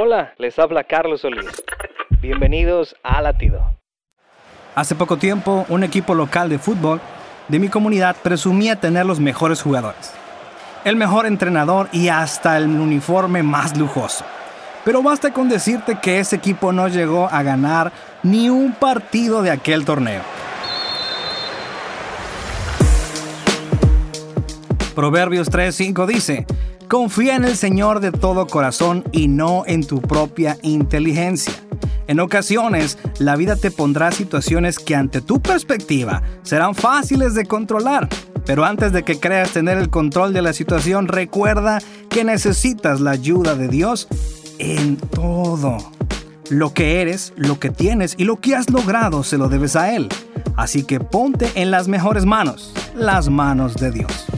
Hola, les habla Carlos Solís. Bienvenidos a Latido. Hace poco tiempo, un equipo local de fútbol de mi comunidad presumía tener los mejores jugadores, el mejor entrenador y hasta el uniforme más lujoso. Pero basta con decirte que ese equipo no llegó a ganar ni un partido de aquel torneo. Proverbios 3:5 dice, Confía en el Señor de todo corazón y no en tu propia inteligencia. En ocasiones, la vida te pondrá situaciones que ante tu perspectiva serán fáciles de controlar. Pero antes de que creas tener el control de la situación, recuerda que necesitas la ayuda de Dios en todo. Lo que eres, lo que tienes y lo que has logrado se lo debes a Él. Así que ponte en las mejores manos, las manos de Dios.